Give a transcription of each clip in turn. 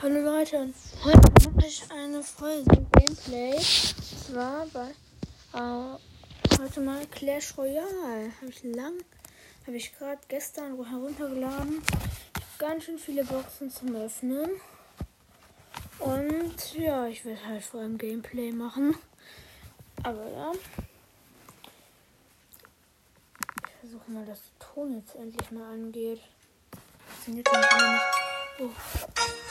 Hallo Leute, heute mache ich eine Folge Gameplay. Zwar bei äh, heute mal Clash Royale. Habe ich lang, habe ich gerade gestern heruntergeladen. Ganz schön viele Boxen zum Öffnen. Und ja, ich werde halt vor allem Gameplay machen. Aber ja. Ich versuche mal, dass der Ton jetzt endlich mal angeht. Funktioniert gar nicht. Oh.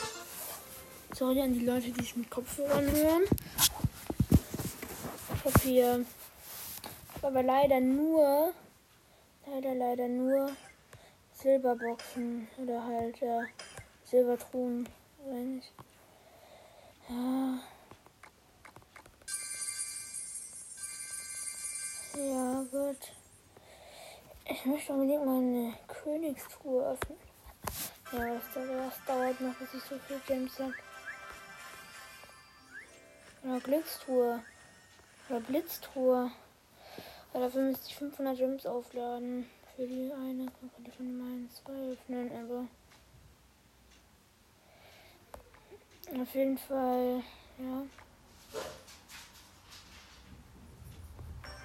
Sorry an die Leute, die es mit Kopfhörern hören. Ich habe hier aber leider nur, leider, leider nur Silberboxen oder halt äh, Silbertruhen, wenn ich. Ja. Ja, gut. Ich möchte unbedingt meine Königstruhe öffnen. Ja, das, das dauert noch, bis ich so viel Gems habe. Oder Glückstruhe. Oder Blitztruhe. Aber dafür müsste ich 500 Gems aufladen. Für die eine. Man könnte schon mal zwei öffnen, aber. Auf jeden Fall, ja.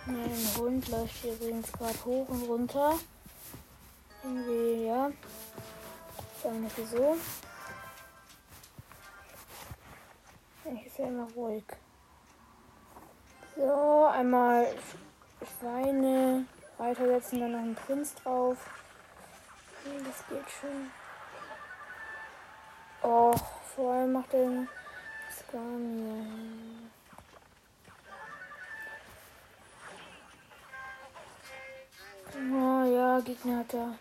Mein Hund läuft hier übrigens gerade hoch und runter. Irgendwie, ja. Sagen wir wieso. Ich ist ja immer ruhig. So, einmal Schweine weitersetzen, dann noch ein Prinz drauf. Das geht schon. Och, vor allem macht er Scania. Oh ja, Gegner hat da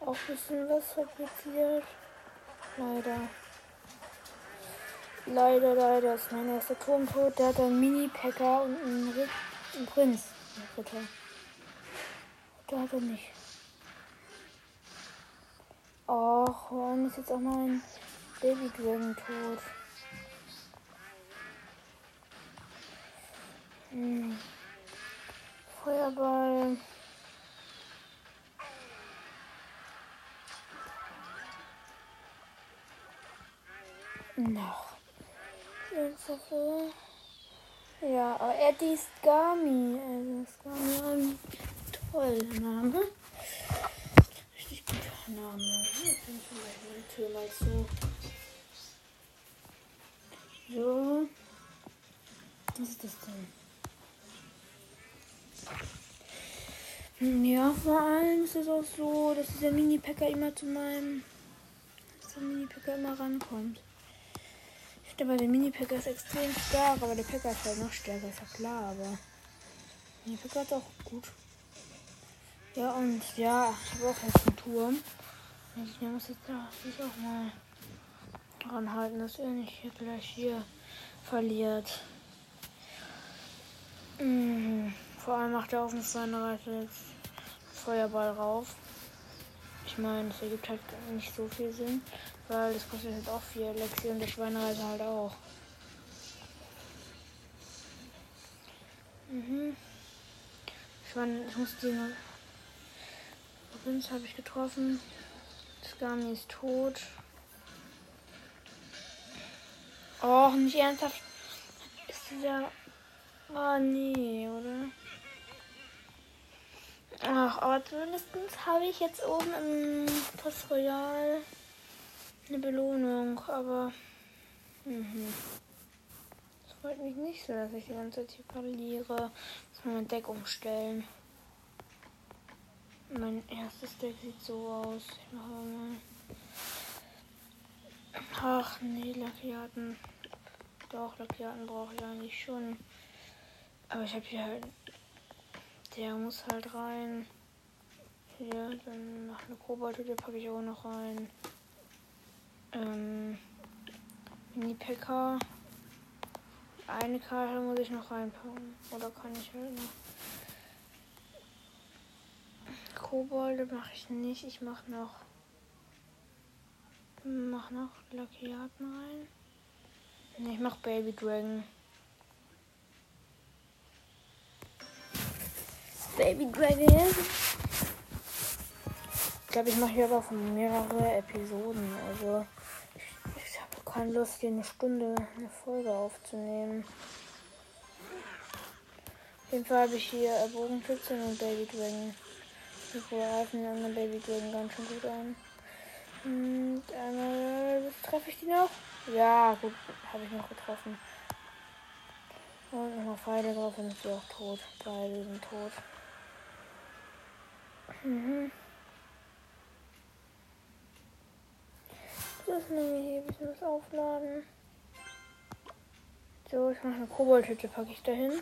auch ein bisschen was fabriziert. Leider. Leider, leider ist mein erster Turm tot. Der hat einen Mini-Packer und einen, Ritt, einen Prinz. Ritter. Der hat er nicht. Och, warum ist jetzt auch mein Baby Dragon tot? Hm. Feuerball. Noch. Ja, aber Eddie Skami. Also Skami, ein toller Name. Richtig guter Name. Ich bin vielleicht eine Tür mal zu. So. Was ist das denn? Ja, vor allem ist es auch so, dass dieser Mini-Packer immer zu meinem. dass der Mini-Packer immer rankommt. Aber der Mini-Packer ist extrem stark, aber der Packer ist halt noch stärker, ist ja klar, aber. Mini-Packer ist auch gut. Ja, und ja, ich habe auch jetzt einen Turm. Ich muss jetzt sich auch mal dran halten, dass er nicht hier gleich hier verliert. Mhm. Vor allem macht er auf dem Seite jetzt Feuerball rauf. Ich meine, es ergibt halt nicht so viel Sinn. Weil das kostet jetzt auch viel Lexi und der Schweinereiter halt auch. Mhm. Ich meine, ich muss den. Prinz habe ich getroffen. Skami ist tot. Oh, nicht ernsthaft. Ist dieser. Oh nee, oder? Ach, aber zumindest habe ich jetzt oben im Post Royal eine Belohnung, aber. Mhm. Das freut mich nicht so, dass ich die ganze Zeit hier verliere. Muss mein Deck umstellen. Mein erstes Deck sieht so aus. Ich mache mal. Ach nee, Lackiaten. Doch, Lackiaten brauche ich eigentlich schon. Aber ich habe hier halt. Der muss halt rein. Hier, dann noch eine Kobaltüte der packe ich auch noch rein. Ähm, Mini-Packer. Eine Karte muss ich noch reinpacken. Oder kann ich halt noch. Kobolde mache ich nicht. Ich mache noch. Mach noch Lackiaten rein. Ne, ich mach Baby Dragon. Baby Dragon. Ich glaube, ich mache hier aber von mehrere Episoden. Also keine Lust, hier eine Stunde eine Folge aufzunehmen. Auf jeden Fall habe ich hier Bogenschützen und Baby Dragon. Die greifen an der Baby Dragon ganz schön gut an. Und einmal treffe ich die noch. Ja, gut, habe ich noch getroffen. Und nochmal Pfeile drauf, dann ist sie auch tot. Beide sind tot. Mhm. Das nehme ich hier ein bisschen was aufladen. So, ich mache eine Koboldhütte, packe ich dahin.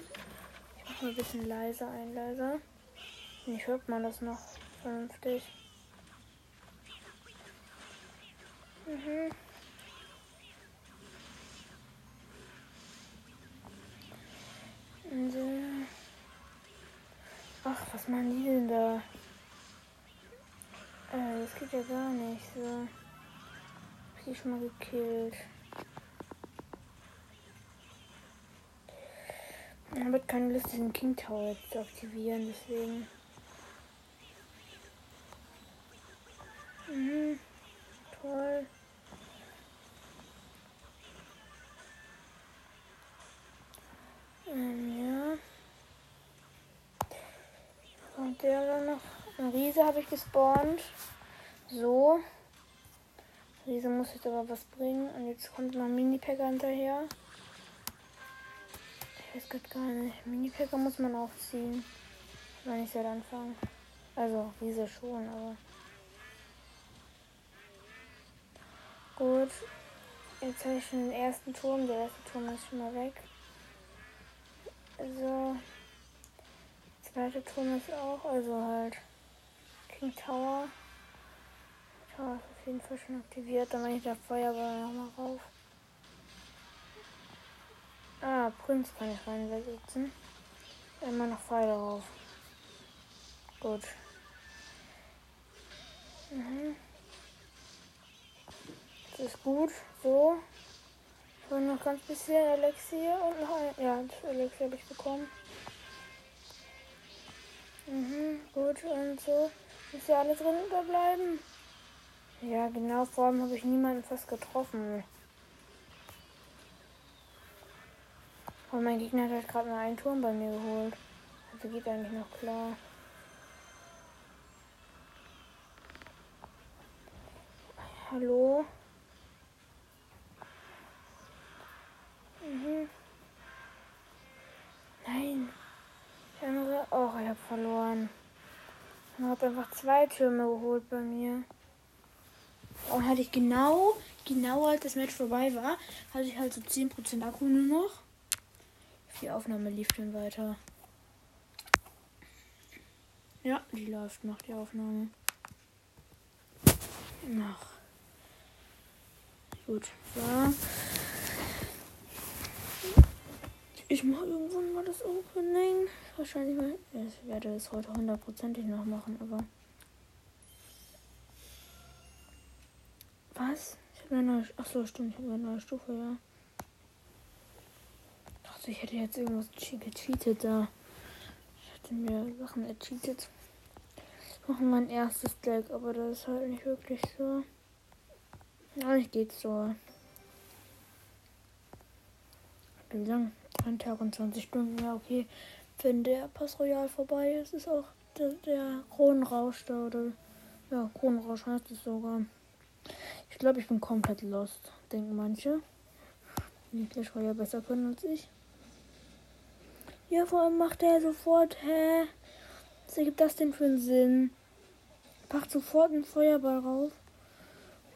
Ich mache mal ein bisschen leiser ein, leiser. Nicht hört man das noch vernünftig. Mhm. Ach, was machen die denn da? Äh, das geht ja gar nicht so. Hab die schon mal gekillt. Ich habe keine Lust, diesen King Tower zu aktivieren, deswegen. Mhm. Toll. Ähm, ja. Und der dann noch. Ein Riese habe ich gespawnt. So. Riese muss jetzt aber was bringen. Und jetzt kommt noch Mini-Packer hinterher. Ich weiß gerade gar nicht. Mini-Packer muss man auch ziehen. Wenn ich soll anfangen. Also, Riese schon, aber. Gut. Jetzt habe ich schon den ersten Turm. Der erste Turm ist schon mal weg. Also, zweite Turm ist auch, also halt King Tower. Tower ist auf jeden Fall schon aktiviert. Dann mache ich der Feuerball nochmal rauf. Ah, Prinz kann ich reinsetzen. Immer noch Pfeile drauf. Gut. Mhm. Das ist gut. So. So, noch ganz bisschen Elixier und noch ein. Ja, das Elixier habe ich bekommen. Mhm, gut, und so. Ist ja alles drin unterbleiben? Ja, genau, vor allem habe ich niemanden fast getroffen. Und mein Gegner hat halt gerade mal einen Turm bei mir geholt. Also geht eigentlich noch klar. Hallo? Mhm. Nein. Der andere. Oh, ich habe verloren. Habe einfach zwei Türme geholt bei mir. Und hatte ich genau, genau als das Match vorbei war, hatte ich halt so 10% Akku nur noch. Die Aufnahme lief dann weiter. Ja, die läuft noch, die Aufnahme. Noch. Gut, so. Ich mache irgendwann mal das Opening. Wahrscheinlich mal. Ich werde es heute hundertprozentig noch machen, aber. Was? Ich habe eine neue. Achso, stimmt, ich habe eine neue Stufe, ja. Ich dachte, ich hätte jetzt irgendwas gecheatet da. Ich hatte mir Sachen ercheatet. Ich mache mein erstes Deck, aber das ist halt nicht wirklich so. Ja, nicht geht so. Wie lang? Ein Tag und 20 Stunden, ja okay. Wenn der Pass Royal vorbei ist, ist auch der, der Kronenrausch da oder ja, Kronenrausch heißt es sogar. Ich glaube, ich bin komplett lost, denken manche. Die Clash Royale besser können als ich. Ja, vor allem macht er sofort, hä? Was ergibt das denn für einen Sinn? Packt sofort einen Feuerball rauf.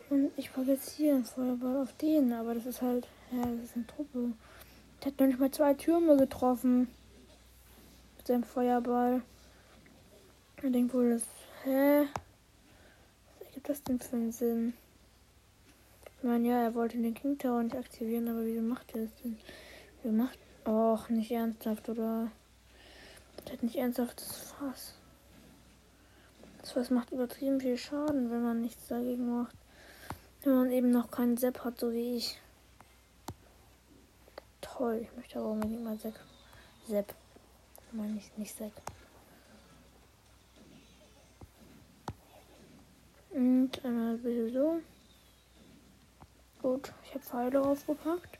Und ich packe jetzt hier einen Feuerball auf den, aber das ist halt, ja, das ist eine Truppe. Der hat noch nicht mal zwei Türme getroffen. Mit seinem Feuerball. Er denkt wohl, das. Hä? Was ergibt das denn für einen Sinn? Ich meine, ja, er wollte den King Tower nicht aktivieren, aber wieso macht er das denn? Wie macht. Och, nicht ernsthaft, oder? Der hat nicht ernsthaft das Fass. Das Fass macht übertrieben viel Schaden, wenn man nichts dagegen macht. Wenn man eben noch keinen Sepp hat, so wie ich toll. Ich möchte aber unbedingt mal Sepp. Sepp. Meine ich nicht Sepp. Und einmal bitte so. Gut, ich habe Pfeile aufgepackt.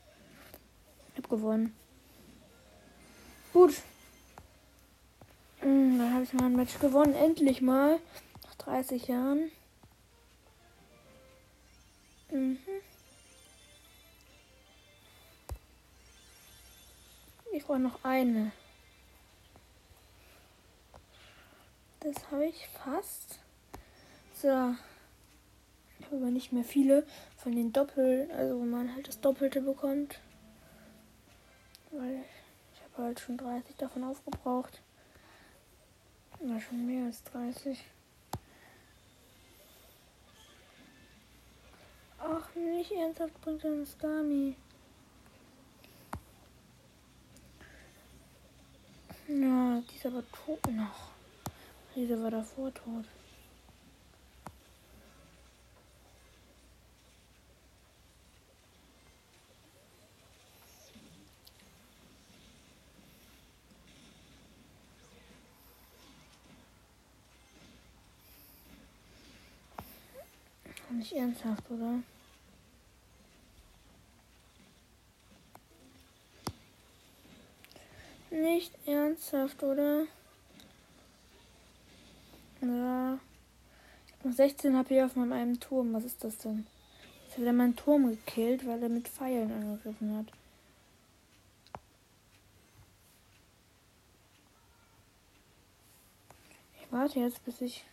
Ich habe gewonnen. Gut. Hm, dann habe ich mal ein Match gewonnen. Endlich mal. Nach 30 Jahren. Mhm. Ich brauche noch eine. Das habe ich fast. So. Ich habe aber nicht mehr viele von den Doppel, also wo man halt das Doppelte bekommt. Weil ich habe halt schon 30 davon aufgebraucht. Oder schon mehr als 30. Ach, nicht ernsthaft bringt er ein Skami. Ja, die ist aber tot noch. Diese war davor tot. Nicht ernsthaft, oder? Nicht ernsthaft, oder? Ja. Ich habe noch 16 HP auf meinem Turm. Was ist das denn? Jetzt hat er meinen Turm gekillt, weil er mit Pfeilen angegriffen hat. Ich warte jetzt, bis ich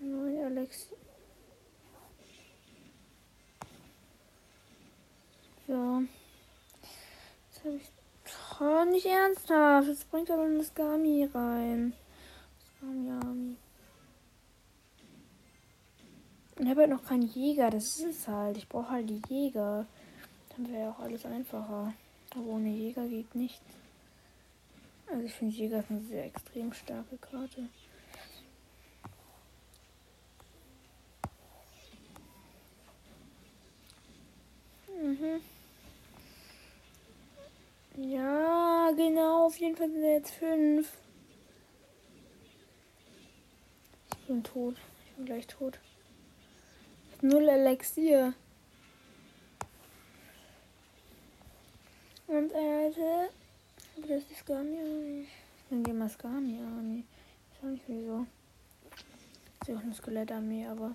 neue Alex. So. Jetzt habe ich. Oh, nicht ernsthaft. Jetzt bringt aber das Gami rein. Skami. Ich habe halt noch keinen Jäger, das ist es halt. Ich brauche halt die Jäger. Dann wäre ja auch alles einfacher. Aber ohne Jäger geht nichts. Also ich finde Jäger ist eine sehr extrem starke Karte. Mhm. Ja, genau, auf jeden Fall sind wir jetzt fünf. Ich bin tot. Ich bin gleich tot. Null Elixier. Und. Aber das ist gar nicht. Ich nehme mal Skami Army. Ich weiß nicht wieso. Das ist auch eine Skelettarmee, aber.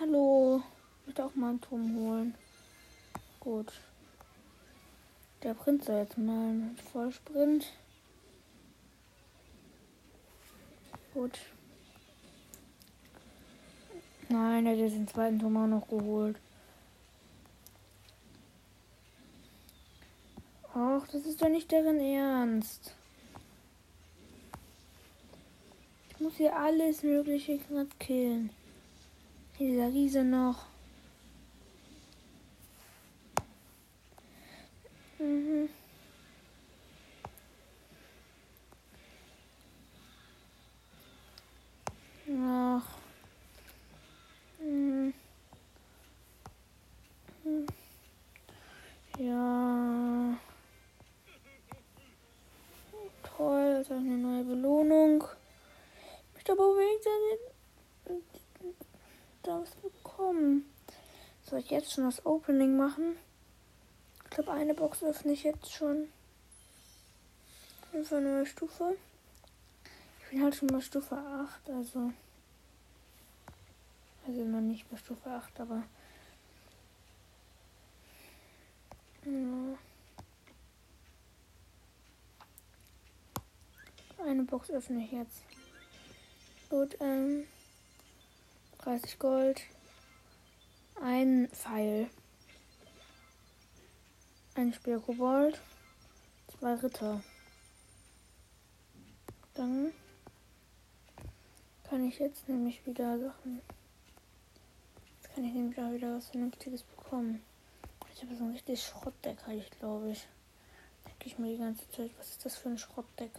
Hallo. Ich möchte auch mal einen Turm holen. Gut. Der Prinz soll jetzt mal mit Vollsprint. Gut. Nein, er hat jetzt den zweiten Turm auch noch geholt. Ach, das ist doch nicht deren Ernst. Ich muss hier alles Mögliche gerade killen. Dieser Riese noch. Mhm. Ach. Mhm. Ja. Toll, das ist eine neue Belohnung. Ich möchte aber wenigstens das bekommen. Soll ich jetzt schon das Opening machen? Ich glaube, eine Box öffne ich jetzt schon. Eine neue Stufe. Ich bin halt schon bei Stufe 8, also. Also noch nicht bei Stufe 8, aber. Ja. Eine Box öffne ich jetzt. Gut, ähm. 30 Gold. Ein Pfeil. Ein Spieler Kobold. Zwei Ritter. Dann kann ich jetzt nämlich wieder Sachen. Jetzt kann ich nämlich auch wieder was Vernünftiges bekommen. Ich habe so ein richtig Schrottdeck, halt ich glaube ich. Denke ich mir die ganze Zeit, was ist das für ein Schrottdeck?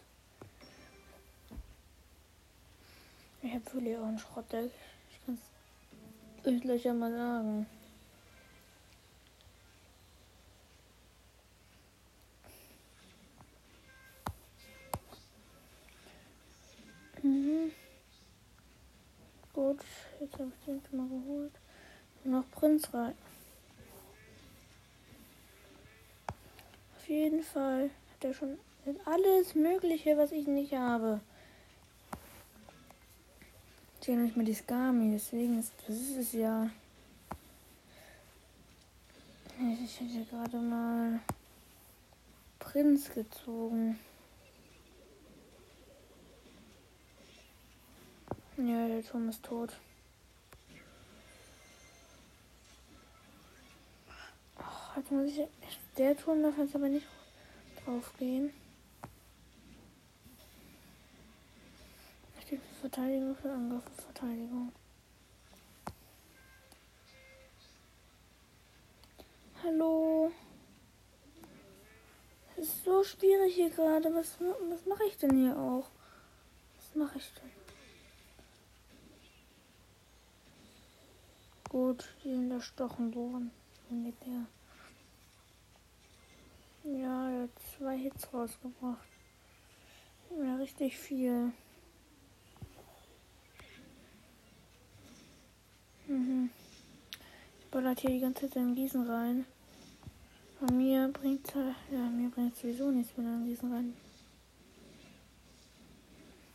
Ich habe wirklich auch ein Schrottdeck. Ich kann es euch gleich einmal sagen. Habe ich den schon mal geholt. noch Prinz rein. Auf jeden Fall hat er schon alles Mögliche, was ich nicht habe. Ich habe nicht mehr die Skami, deswegen ist das ist es ja. Ich hätte gerade mal Prinz gezogen. Ja, der Turm ist tot. Jetzt muss ich. Der Turm darf jetzt aber nicht drauf gehen. Steht für Verteidigung, für Angriff, für Verteidigung. Hallo. Es ist so schwierig hier gerade. Was, was mache ich denn hier auch? Was mache ich denn? Gut, die sind erstochen worden. Ungefähr. Ja, er hat zwei Hits rausgebracht. Ja, richtig viel. Mhm. Ich ballert hier die ganze Zeit in Gießen rein. Bei mir bringt ja, mir bringt sowieso nichts mehr in Gießen rein.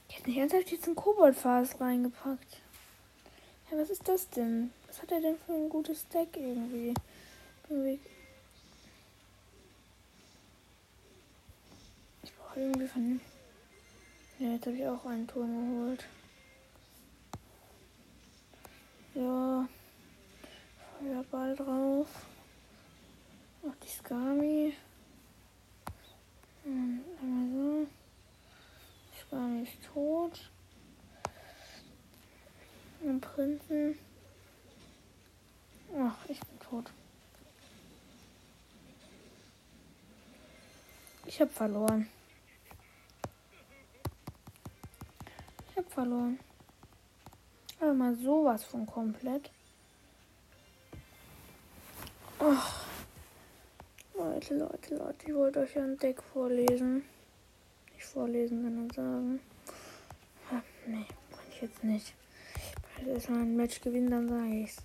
Ich hätte nicht ernsthaft jetzt einen Koboldfass reingepackt. Ja, was ist das denn? Was hat er denn für ein gutes Deck irgendwie? irgendwie ich brauche irgendwie von. Ja, jetzt habe ich auch einen Turm geholt. Ja. Feuerball drauf. Noch die Skami. Und einmal so. Die Skami ist tot. Und Prinzen. Ach, ich bin tot. Ich hab verloren. Ich hab verloren. Aber mal sowas von komplett. Ach. Leute, Leute, Leute, ich wollte euch ein Deck vorlesen. Nicht vorlesen, sondern sagen. Ja, nee, kann ich jetzt nicht. Ich erstmal ein Match gewinnen, dann sage ich's.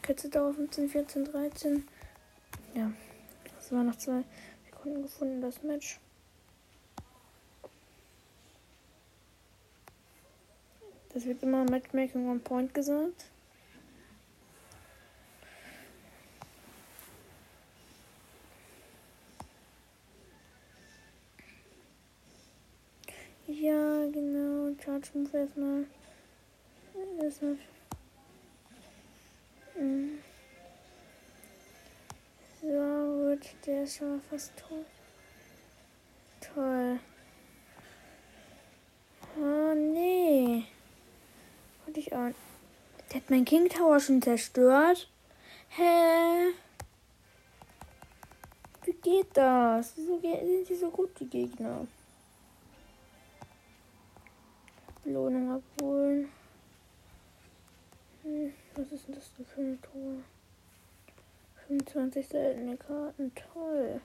Kürze Dauer 15, 14, 13. Ja, das war noch zwei Sekunden gefunden, das Match. Das wird immer Matchmaking on Point gesagt. Ja, genau. Charge Move erstmal. Erstmal. Mhm. So gut, der ist schon fast tot. Toll. Oh nee. Auch. Der hat mein King Tower schon zerstört. Hä? Wie geht das? Wieso sind die so gut, die Gegner? Belohnung abholen. Hm, was ist denn das für ein Tor? 25 seltene Karten, toll.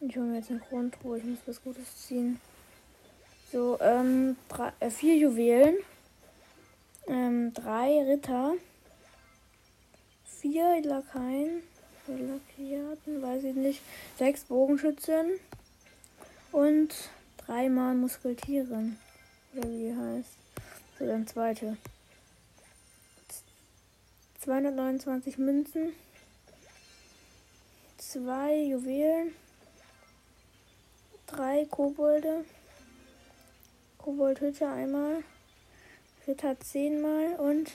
Ich hole mir jetzt eine Grundruhe, ich muss was Gutes ziehen. So, ähm, drei, äh, vier Juwelen. Ähm, drei Ritter. Vier Lakaien. Lackiaten, weiß ich nicht. Sechs Bogenschützen. Und dreimal Muskeltieren. Oder wie heißt. So, dann zweite. 229 Münzen. Zwei Juwelen. Drei Kobolde. Koboldhütte einmal, Ritter zehnmal und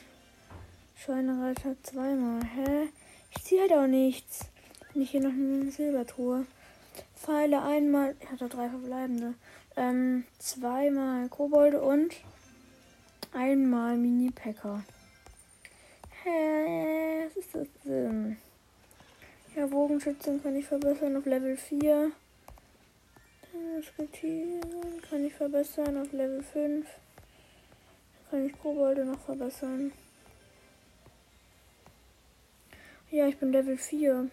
Schweinereiter zweimal. Hä? Ich ziehe halt auch nichts. Bin ich hier noch eine Silbertruhe. Pfeile einmal, ich hatte drei verbleibende. Ähm, zweimal Kobolde und einmal Mini-Packer. Hä? Was ist das denn? Ja, Bogenschützen kann ich verbessern auf Level 4. Musketieren kann ich verbessern auf Level 5. Kann ich Kobolde noch verbessern. Ja, ich bin Level 4.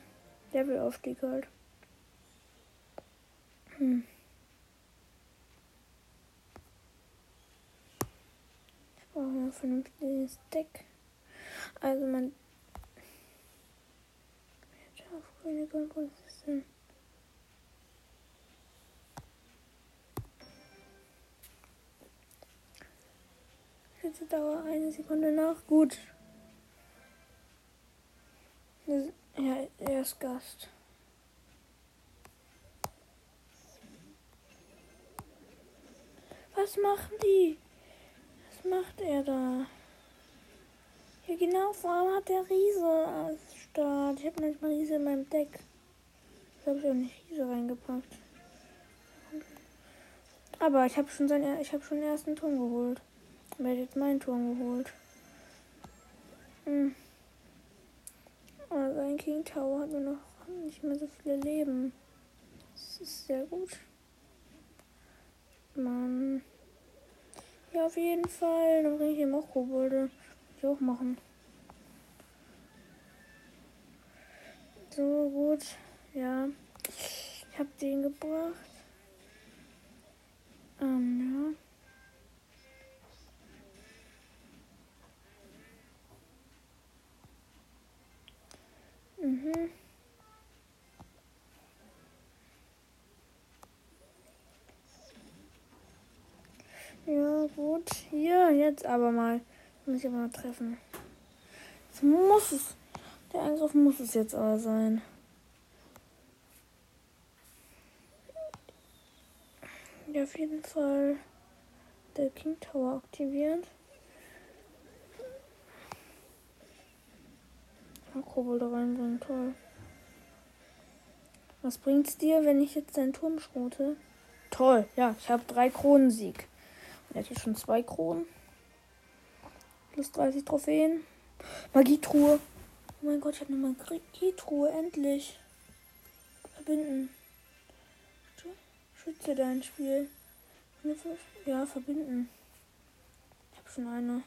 Levelaufstieg halt. Hm. Brauchen wir ein vernünftiges Deck. Also mein Schafkönig und Prinzessin. Jetzt dauert eine Sekunde nach. Gut. Ja, er ist Gast. Was machen die? Was macht er da? Ja, genau, vor allem hat der Riese als Start. Ich habe manchmal Riese in meinem Deck. Das habe ich auch nicht Riese reingepackt. Aber ich habe schon seinen, ich habe schon den ersten Turm geholt. Hat jetzt meinen Turm geholt. Hm. Aber sein King Tower hat nur noch nicht mehr so viele Leben. Das ist sehr gut. Mann. Ja, auf jeden Fall. Dann bringe ich ihm auch Kobolde. Ich auch machen. So gut. Ja. Ich habe den gebracht. Ähm, ja. Mhm. Ja, gut. Hier, jetzt aber mal. Muss ich aber mal treffen. Jetzt muss es. Der Angriff muss es jetzt aber sein. Ja, auf jeden Fall der King Tower aktiviert. Kobolde reinbringen. Toll. Was bringt's dir, wenn ich jetzt deinen Turm schrote? Toll, ja, ich habe drei Kronensieg. Und jetzt schon zwei Kronen. Plus 30 Trophäen. Magietruhe. Oh mein Gott, ich habe eine Magietruhe. Endlich. Verbinden. Schütze dein Spiel. Ja, verbinden. Ich habe schon eine.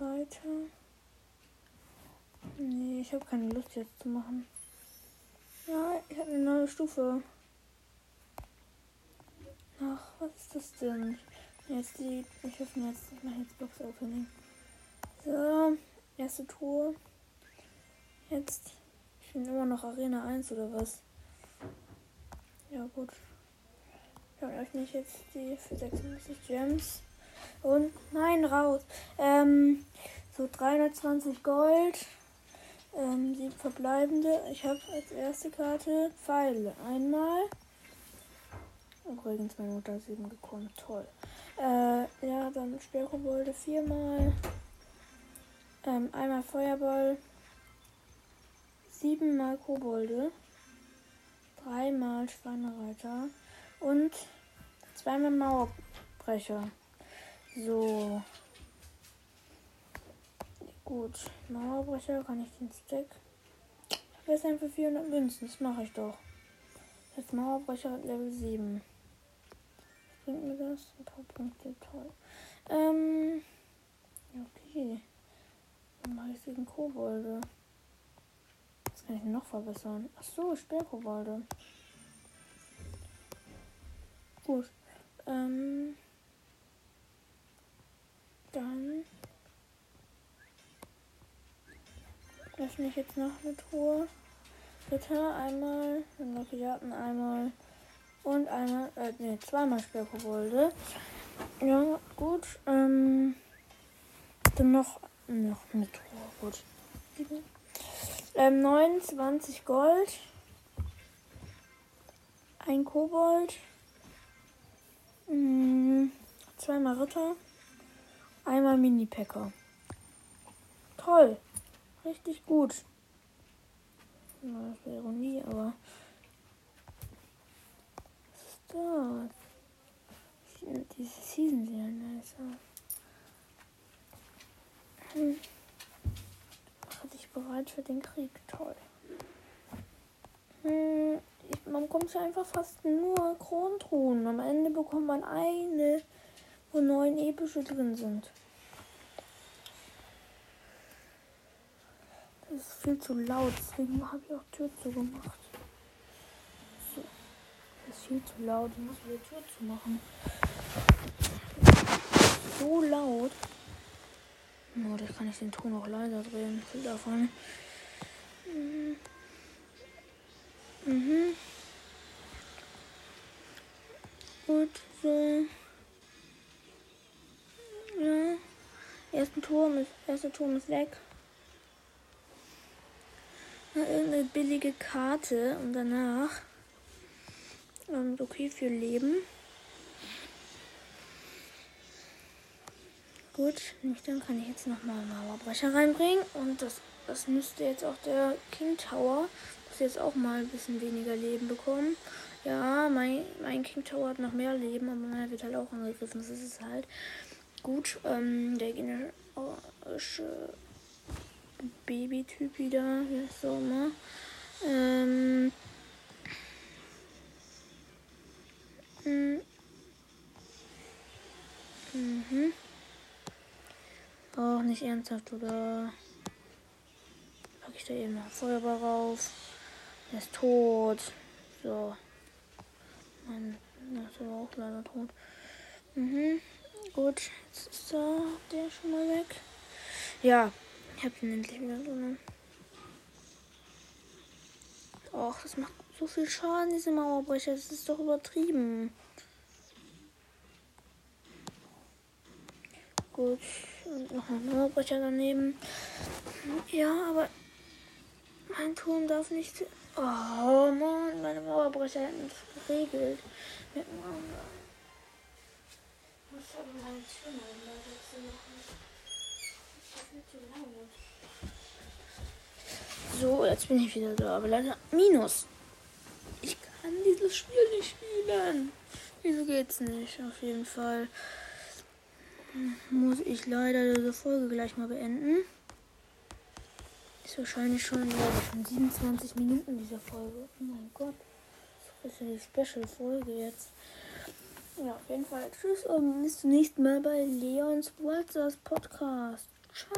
Weiter. Nee, ich habe keine Lust jetzt zu machen. Ja, ich habe eine neue Stufe. Ach, was ist das denn? Jetzt die. Ich öffne jetzt. Ich mache jetzt Box Opening. So, erste Tour. Jetzt. Ich bin immer noch Arena 1 oder was? Ja, gut. Ich öffne ich jetzt die für 96 Gems. Und nein, raus. Ähm, so 320 Gold. Ähm, sieben verbleibende. Ich habe als erste Karte Pfeile. Einmal. Übrigens meine Mutter ist eben gekommen. Toll. Äh, ja, dann Sperrkobolde viermal. Ähm, einmal Feuerball. Siebenmal Kobolde. Dreimal Schweinereiter. Und zweimal Mauerbrecher. So. Gut. Mauerbrecher kann ich den Stack. Verbessern für 400 Münzen. Das mache ich doch. Jetzt Mauerbrecher Level 7. Was bringt mir das? Ein paar Punkte. Toll. Ähm. Okay. Dann mache ich gegen Kobolde. Was kann ich noch verbessern? Ach so, Sperrkobolde. Gut. Ähm. Dann öffne ich jetzt noch eine Truhe. Ritter einmal, Piraten einmal und einmal, äh, ne, zweimal Sperrkobolde. Ja, gut. Ähm, dann noch, noch eine Truhe, gut. Ähm, 29 Gold. Ein Kobold. Mh, zweimal Ritter. Einmal Mini-Packer. Toll. Richtig gut. Na, das wäre Ironie, aber. Was ist das? Diese Season sehr nice Hm. Mache dich bereit für den Krieg. Toll. Hm. Ich, man bekommt ja einfach fast nur Krontruhen. Am Ende bekommt man eine, wo neun epische drin sind. Das ist viel zu laut, deswegen habe ich auch Tür zugemacht. So. Das ist viel zu laut, ich muss wieder Tür zumachen. So laut. Oh, da kann ich den Ton auch leiser drehen. Viel davon. Mhm. Mhm. Gut, so. Ja. Ersten Turm ist, erster Turm ist weg. Irgendeine billige Karte und danach ähm, okay für Leben. Gut, dann kann ich jetzt nochmal Mauerbrecher reinbringen und das, das müsste jetzt auch der King Tower, muss jetzt auch mal ein bisschen weniger Leben bekommen. Ja, mein, mein King Tower hat noch mehr Leben, aber meiner wird halt auch angegriffen. Das ist es halt. Gut, ähm, der generische Baby-Typ wieder, wie das so immer. Ähm, hm. Mhm. Auch nicht ernsthaft, oder? Packe ich da eben noch Feuerball rauf. Er ist tot. So. Mein, das ist auch leider tot. Mhm. Gut, jetzt ist da der schon mal weg. Ja, ich hab ihn endlich wieder drin. Och, das macht so viel Schaden, diese Mauerbrecher. Das ist doch übertrieben. Gut, und noch ein Mauerbrecher daneben. Ja, aber mein Turm darf nicht. Oh Mann, meine Mauerbrecher hätten es geregelt. Mit so, jetzt bin ich wieder da. Aber leider Minus. Ich kann dieses Spiel nicht spielen. Wieso geht's nicht? Auf jeden Fall muss ich leider diese Folge gleich mal beenden. Ist wahrscheinlich schon, ich, schon 27 Minuten dieser Folge. Oh mein Gott. Das ist die Special-Folge jetzt. Ja, auf jeden Fall. Tschüss und bis zum nächsten Mal bei Leons Walzers Podcast. Ciao.